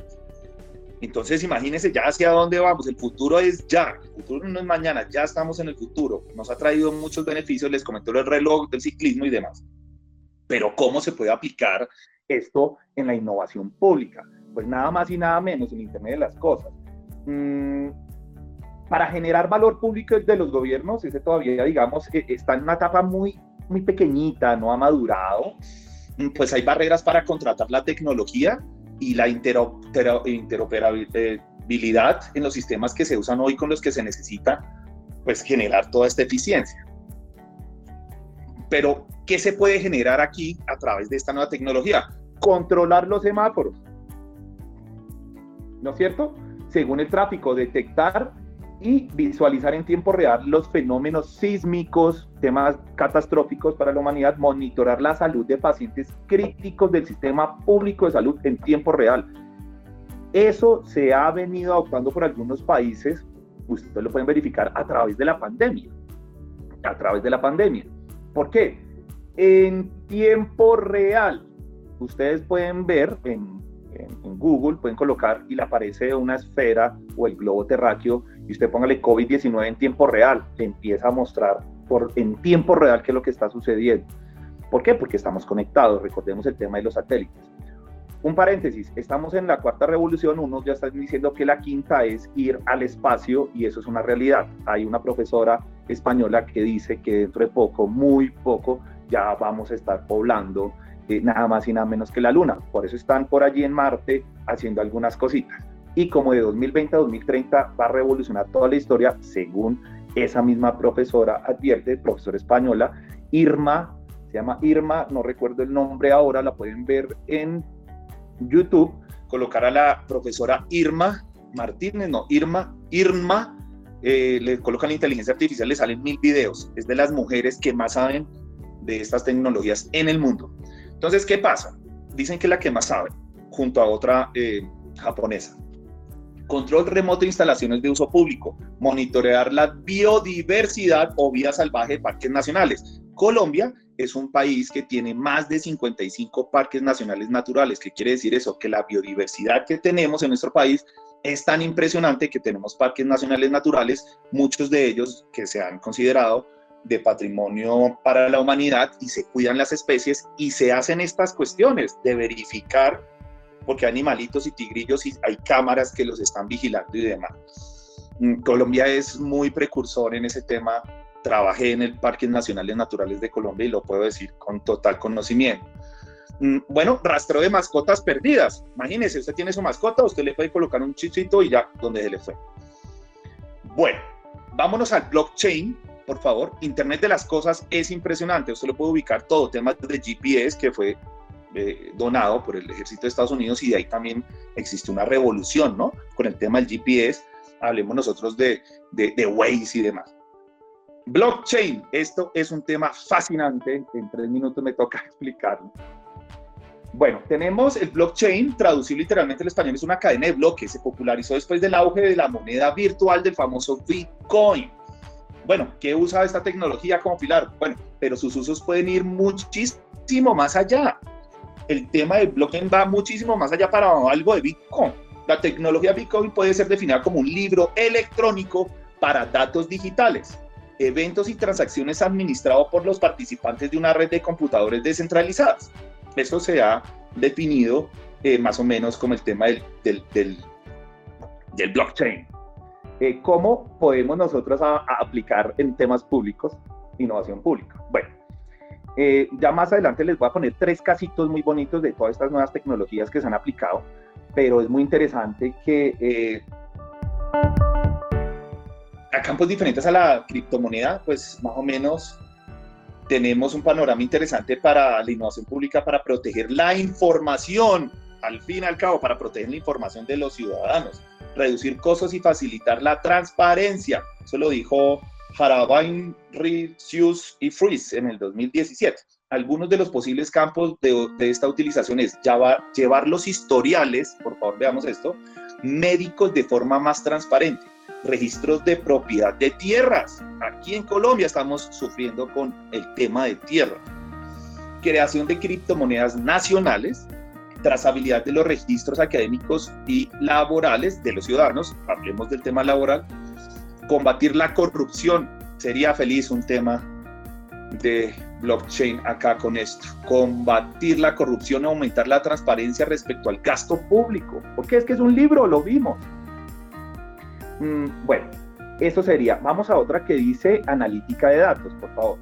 S2: Entonces, imagínense ya hacia dónde vamos. El futuro es ya. El futuro no es mañana, ya estamos en el futuro. Nos ha traído muchos beneficios. Les comento el reloj del ciclismo y demás. Pero, ¿cómo se puede aplicar esto en la innovación pública? Pues nada más y nada menos en Internet de las Cosas Mm, para generar valor público de los gobiernos, ese todavía, digamos, e, está en una etapa muy, muy pequeñita, no ha madurado, pues hay barreras para contratar la tecnología y la interoperabilidad en los sistemas que se usan hoy con los que se necesita, pues generar toda esta eficiencia. Pero, ¿qué se puede generar aquí a través de esta nueva tecnología? Controlar los semáforos. ¿No es cierto? según el tráfico, detectar y visualizar en tiempo real los fenómenos sísmicos, temas catastróficos para la humanidad, monitorar la salud de pacientes críticos del sistema público de salud en tiempo real. Eso se ha venido adoptando por algunos países, ustedes lo pueden verificar a través de la pandemia, a través de la pandemia. ¿Por qué? En tiempo real, ustedes pueden ver en Google, pueden colocar y le aparece una esfera o el globo terráqueo y usted póngale COVID-19 en tiempo real, le empieza a mostrar por, en tiempo real qué es lo que está sucediendo. ¿Por qué? Porque estamos conectados, recordemos el tema de los satélites. Un paréntesis, estamos en la cuarta revolución, unos ya están diciendo que la quinta es ir al espacio y eso es una realidad. Hay una profesora española que dice que dentro de poco, muy poco, ya vamos a estar poblando eh, nada más y nada menos que la Luna. Por eso están por allí en Marte haciendo algunas cositas. Y como de 2020 a 2030 va a revolucionar toda la historia, según esa misma profesora advierte, profesora española, Irma, se llama Irma, no recuerdo el nombre ahora, la pueden ver en YouTube, colocar a la profesora Irma Martínez, no, Irma, Irma, eh, le colocan la inteligencia artificial, le salen mil videos, es de las mujeres que más saben de estas tecnologías en el mundo. Entonces, ¿qué pasa? Dicen que la que más sabe, junto a otra eh, japonesa. Control remoto de instalaciones de uso público, monitorear la biodiversidad o vida salvaje de parques nacionales. Colombia es un país que tiene más de 55 parques nacionales naturales. ¿Qué quiere decir eso? Que la biodiversidad que tenemos en nuestro país es tan impresionante que tenemos parques nacionales naturales, muchos de ellos que se han considerado de patrimonio para la humanidad y se cuidan las especies y se hacen estas cuestiones de verificar, porque hay animalitos y tigrillos y hay cámaras que los están vigilando y demás. Mm, Colombia es muy precursor en ese tema. Trabajé en el Parques Nacionales Naturales de Colombia y lo puedo decir con total conocimiento. Mm, bueno, rastreo de mascotas perdidas. Imagínese, usted tiene su mascota, usted le puede colocar un chichito y ya, donde se le fue. Bueno, vámonos al blockchain, por favor. Internet de las cosas es impresionante. Usted lo puede ubicar todo, temas de GPS que fue eh, donado por el ejército de Estados Unidos y de ahí también existe una revolución, ¿no? Con el tema del GPS. Hablemos nosotros de, de, de Waze y demás. Blockchain, esto es un tema fascinante. En tres minutos me toca explicarlo. Bueno, tenemos el blockchain, traducido literalmente al español, es una cadena de bloques. Se popularizó después del auge de la moneda virtual del famoso Bitcoin. Bueno, ¿qué usa esta tecnología como pilar? Bueno, pero sus usos pueden ir muchísimo más allá. El tema del blockchain va muchísimo más allá para algo de Bitcoin. La tecnología Bitcoin puede ser definida como un libro electrónico para datos digitales, eventos y transacciones administrados por los participantes de una red de computadores descentralizadas eso se ha definido eh, más o menos como el tema del, del, del, blockchain. Eh, ¿Cómo podemos nosotros aplicar en temas públicos innovación pública? Bueno, eh, ya más adelante les voy a poner tres casitos muy bonitos de todas estas nuevas tecnologías que se han aplicado, pero es muy interesante que a campos diferentes a la criptomoneda, pues más o menos tenemos un panorama interesante para la innovación pública, para proteger la información, al fin y al cabo, para proteger la información de los ciudadanos, reducir costos y facilitar la transparencia. Eso lo dijo Harabain, Ricius y Fries en el 2017. Algunos de los posibles campos de, de esta utilización es llevar, llevar los historiales, por favor veamos esto, médicos de forma más transparente registros de propiedad de tierras. Aquí en Colombia estamos sufriendo con el tema de tierra. Creación de criptomonedas nacionales, trazabilidad de los registros académicos y laborales de los ciudadanos, hablemos del tema laboral, combatir la corrupción, sería feliz un tema de blockchain acá con esto, combatir la corrupción, aumentar la transparencia respecto al gasto público, porque es que es un libro, lo vimos, Mm, bueno, eso sería. Vamos a otra que dice analítica de datos, por favor.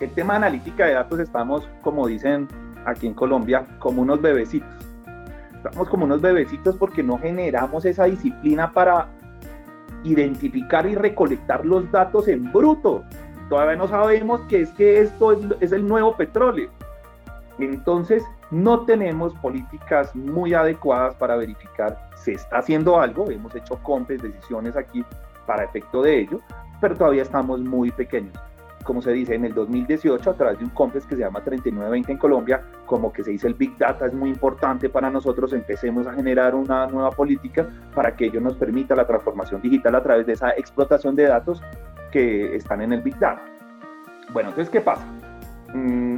S2: El tema de analítica de datos estamos, como dicen aquí en Colombia, como unos bebecitos. Estamos como unos bebecitos porque no generamos esa disciplina para identificar y recolectar los datos en bruto. Todavía no sabemos que es que esto es, es el nuevo petróleo. Entonces, no tenemos políticas muy adecuadas para verificar se está haciendo algo, hemos hecho compes, decisiones aquí para efecto de ello, pero todavía estamos muy pequeños. Como se dice, en el 2018, a través de un COMPES que se llama 3920 en Colombia, como que se dice el Big Data es muy importante para nosotros, empecemos a generar una nueva política para que ello nos permita la transformación digital a través de esa explotación de datos que están en el Big Data. Bueno, entonces, ¿qué pasa? Mm,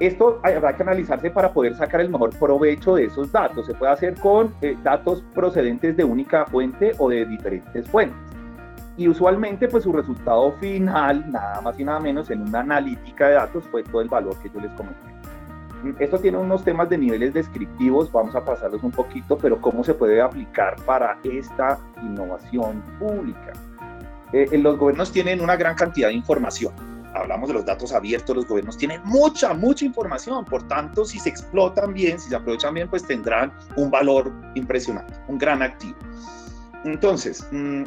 S2: esto habrá que analizarse para poder sacar el mejor provecho de esos datos. Se puede hacer con eh, datos procedentes de única fuente o de diferentes fuentes. Y usualmente, pues su resultado final, nada más y nada menos, en una analítica de datos fue todo el valor que yo les comenté. Esto tiene unos temas de niveles descriptivos, vamos a pasarlos un poquito, pero cómo se puede aplicar para esta innovación pública. Eh, los gobiernos tienen una gran cantidad de información hablamos de los datos abiertos, los gobiernos tienen mucha, mucha información, por tanto, si se explotan bien, si se aprovechan bien, pues tendrán un valor impresionante, un gran activo. Entonces, mm,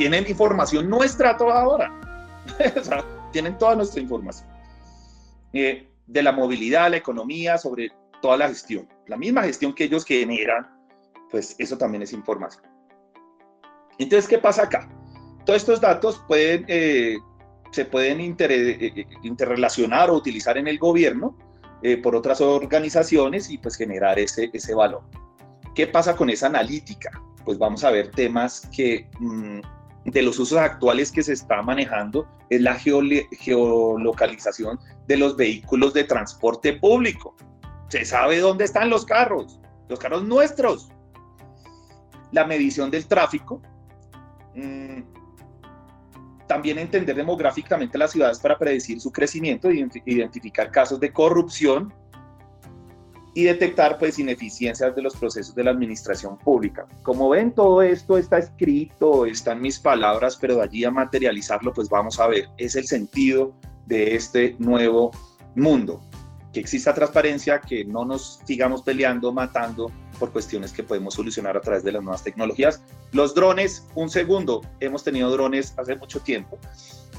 S2: tienen información nuestra toda ahora, o sea, tienen toda nuestra información. Eh, de la movilidad, la economía, sobre toda la gestión. La misma gestión que ellos generan, pues eso también es información. Entonces, ¿qué pasa acá? Todos estos datos pueden eh, se pueden eh, eh, interrelacionar o utilizar en el gobierno eh, por otras organizaciones y pues generar ese, ese valor. ¿Qué pasa con esa analítica? Pues vamos a ver temas que mm, de los usos actuales que se está manejando es la geolocalización de los vehículos de transporte público. Se sabe dónde están los carros, los carros nuestros. La medición del tráfico. Mm, también entender demográficamente las ciudades para predecir su crecimiento, identificar casos de corrupción y detectar pues ineficiencias de los procesos de la administración pública. Como ven, todo esto está escrito, están mis palabras, pero de allí a materializarlo, pues vamos a ver, es el sentido de este nuevo mundo. Que exista transparencia, que no nos sigamos peleando, matando por cuestiones que podemos solucionar a través de las nuevas tecnologías. Los drones, un segundo, hemos tenido drones hace mucho tiempo.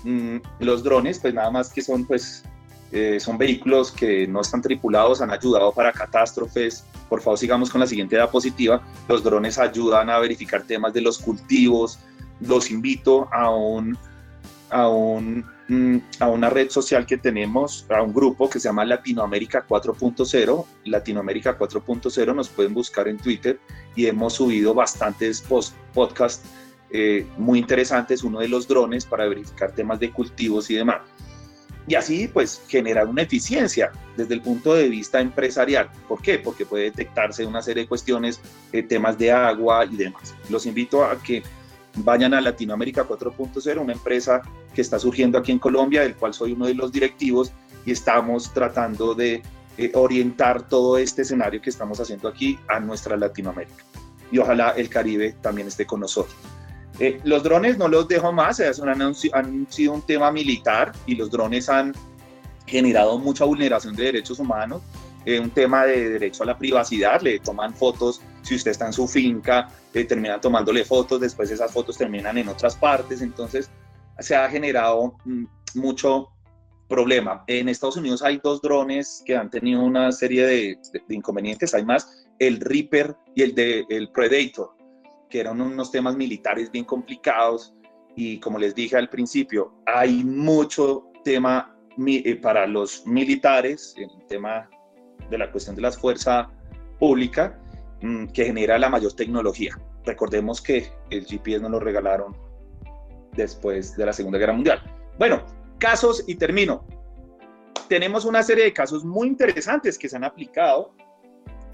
S2: Mm, los drones, pues nada más que son pues eh, son vehículos que no están tripulados, han ayudado para catástrofes. Por favor, sigamos con la siguiente diapositiva. Los drones ayudan a verificar temas de los cultivos. Los invito a, un, a, un, mm, a una red social que tenemos, a un grupo que se llama Latinoamérica 4.0. Latinoamérica 4.0 nos pueden buscar en Twitter y hemos subido bastantes podcasts eh, muy interesantes, uno de los drones para verificar temas de cultivos y demás y así pues generar una eficiencia desde el punto de vista empresarial. ¿Por qué? Porque puede detectarse una serie de cuestiones, eh, temas de agua y demás. Los invito a que vayan a Latinoamérica 4.0, una empresa que está surgiendo aquí en Colombia, del cual soy uno de los directivos y estamos tratando de eh, orientar todo este escenario que estamos haciendo aquí a nuestra Latinoamérica. Y ojalá el Caribe también esté con nosotros. Eh, los drones no los dejo más, han, han sido un tema militar y los drones han generado mucha vulneración de derechos humanos, eh, un tema de derecho a la privacidad, le toman fotos, si usted está en su finca, eh, terminan tomándole fotos, después esas fotos terminan en otras partes, entonces se ha generado mm, mucho problema. En Estados Unidos hay dos drones que han tenido una serie de, inconvenientes, hay más, el Reaper y el de el Predator que eran unos temas militares bien complicados y como les dije al principio, hay mucho tema eh, para los militares, el tema de la cuestión de la fuerza pública, mm, que genera la mayor tecnología. Recordemos que el GPS nos lo regalaron después de la Segunda Guerra Mundial. Bueno, casos y termino. Tenemos una serie de casos muy interesantes que se han aplicado.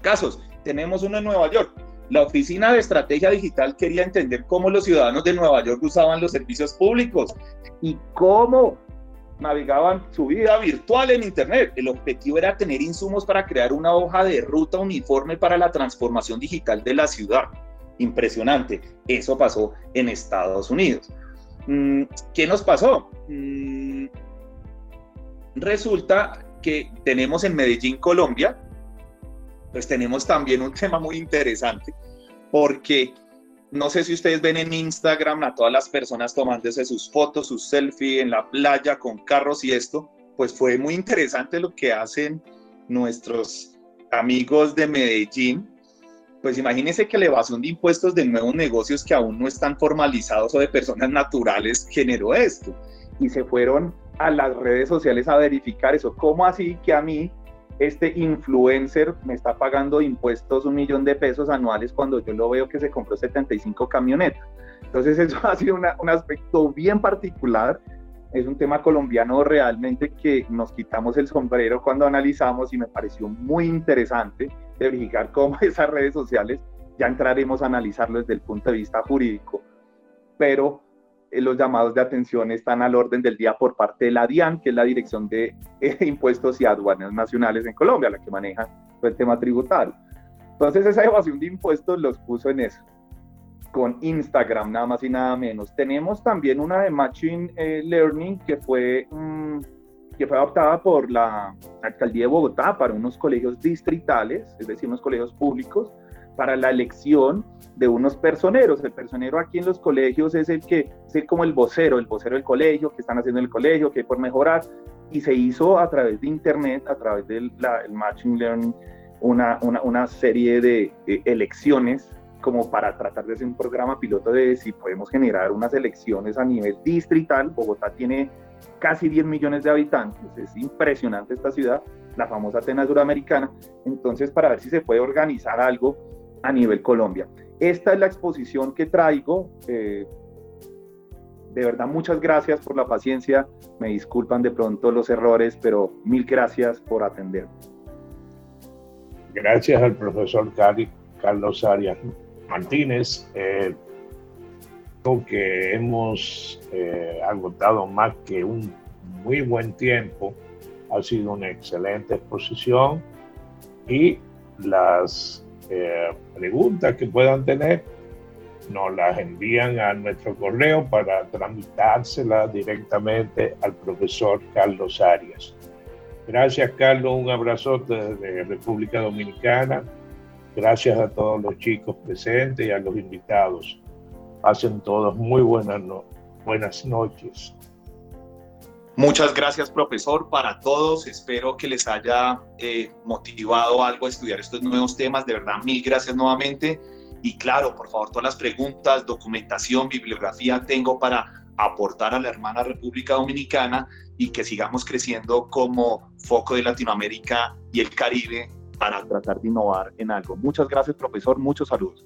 S2: Casos, tenemos uno en Nueva York, la Oficina de Estrategia Digital quería entender cómo los ciudadanos de Nueva York usaban los servicios públicos y cómo navegaban su vida virtual en Internet. El objetivo era tener insumos para crear una hoja de ruta uniforme para la transformación digital de la ciudad. Impresionante. Eso pasó en Estados Unidos. Mm, ¿Qué nos pasó? Mm, resulta que tenemos en Medellín, Colombia, pues tenemos también un tema muy interesante porque no sé si ustedes ven en Instagram a todas las personas tomándose sus fotos, sus selfies en la playa con carros y esto, pues fue muy interesante lo que hacen nuestros amigos de Medellín. Pues imagínense que la evasión de impuestos de nuevos negocios que aún no están formalizados o de personas naturales generó esto. Y se fueron a las redes sociales a verificar eso. ¿Cómo así que a mí este influencer me está pagando impuestos un millón de pesos anuales cuando yo lo veo que se compró 75 camionetas. Entonces eso ha sido un aspecto bien particular. Es un tema colombiano realmente que nos quitamos el sombrero cuando analizamos y me pareció muy interesante verificar cómo esas redes sociales, ya entraremos a analizarlo desde el punto de vista jurídico, pero los llamados de atención están al orden del día por parte de la DIAN, que es la Dirección de eh, Impuestos y Aduanas Nacionales en Colombia, la que maneja el tema tributario. Entonces esa evasión de impuestos los puso en eso, con Instagram nada más y nada menos. Tenemos también una de Machine eh, Learning que fue, mm, que fue adoptada por la Alcaldía de Bogotá para unos colegios distritales, es decir, unos colegios públicos, para la elección de unos personeros. El personero aquí en los colegios es el que es como el vocero, el vocero del colegio, que están haciendo en el colegio, que hay por mejorar. Y se hizo a través de Internet, a través del el Machine Learning, una, una, una serie de, elecciones como para tratar de hacer un programa piloto de si podemos generar unas elecciones a nivel distrital. Bogotá tiene casi 10 millones de habitantes, es impresionante esta ciudad, la famosa Atenas Suramericana. Entonces, para ver si se puede organizar algo a nivel Colombia. Esta es la exposición que traigo. Eh, de verdad, muchas gracias por la paciencia. Me disculpan de pronto los errores, pero mil gracias por atender.
S3: gracias al profesor Carlos Arias Martínez, eh, que hemos eh, agotado más que un muy buen tiempo. Ha sido una excelente exposición y las eh, preguntas que puedan tener nos las envían a nuestro correo para tramitárselas directamente al profesor Carlos Arias. Gracias, Carlos. Un abrazote desde República Dominicana. Gracias a todos los chicos presentes y a los invitados. Hacen todos muy buenas, buenas noches.
S2: Muchas gracias, profesor, para todos. Espero que les haya eh, motivado algo a estudiar estos nuevos temas. De verdad, mil gracias nuevamente. Y claro, por favor, todas las preguntas, documentación, bibliografía tengo para aportar a la hermana República Dominicana y que sigamos creciendo como foco de Latinoamérica y el Caribe para tratar de innovar en algo. Muchas gracias, profesor. Muchos saludos.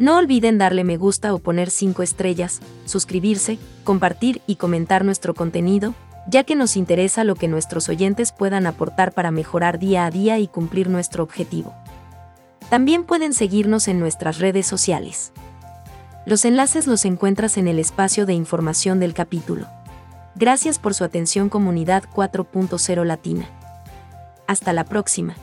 S1: No olviden darle me gusta o poner 5 estrellas, suscribirse, compartir y comentar nuestro contenido ya que nos interesa lo que nuestros oyentes puedan aportar para mejorar día a día y cumplir nuestro objetivo. También pueden seguirnos en nuestras redes sociales. Los enlaces los encuentras en el espacio de información del capítulo. Gracias por su atención comunidad 4.0 Latina. Hasta la próxima.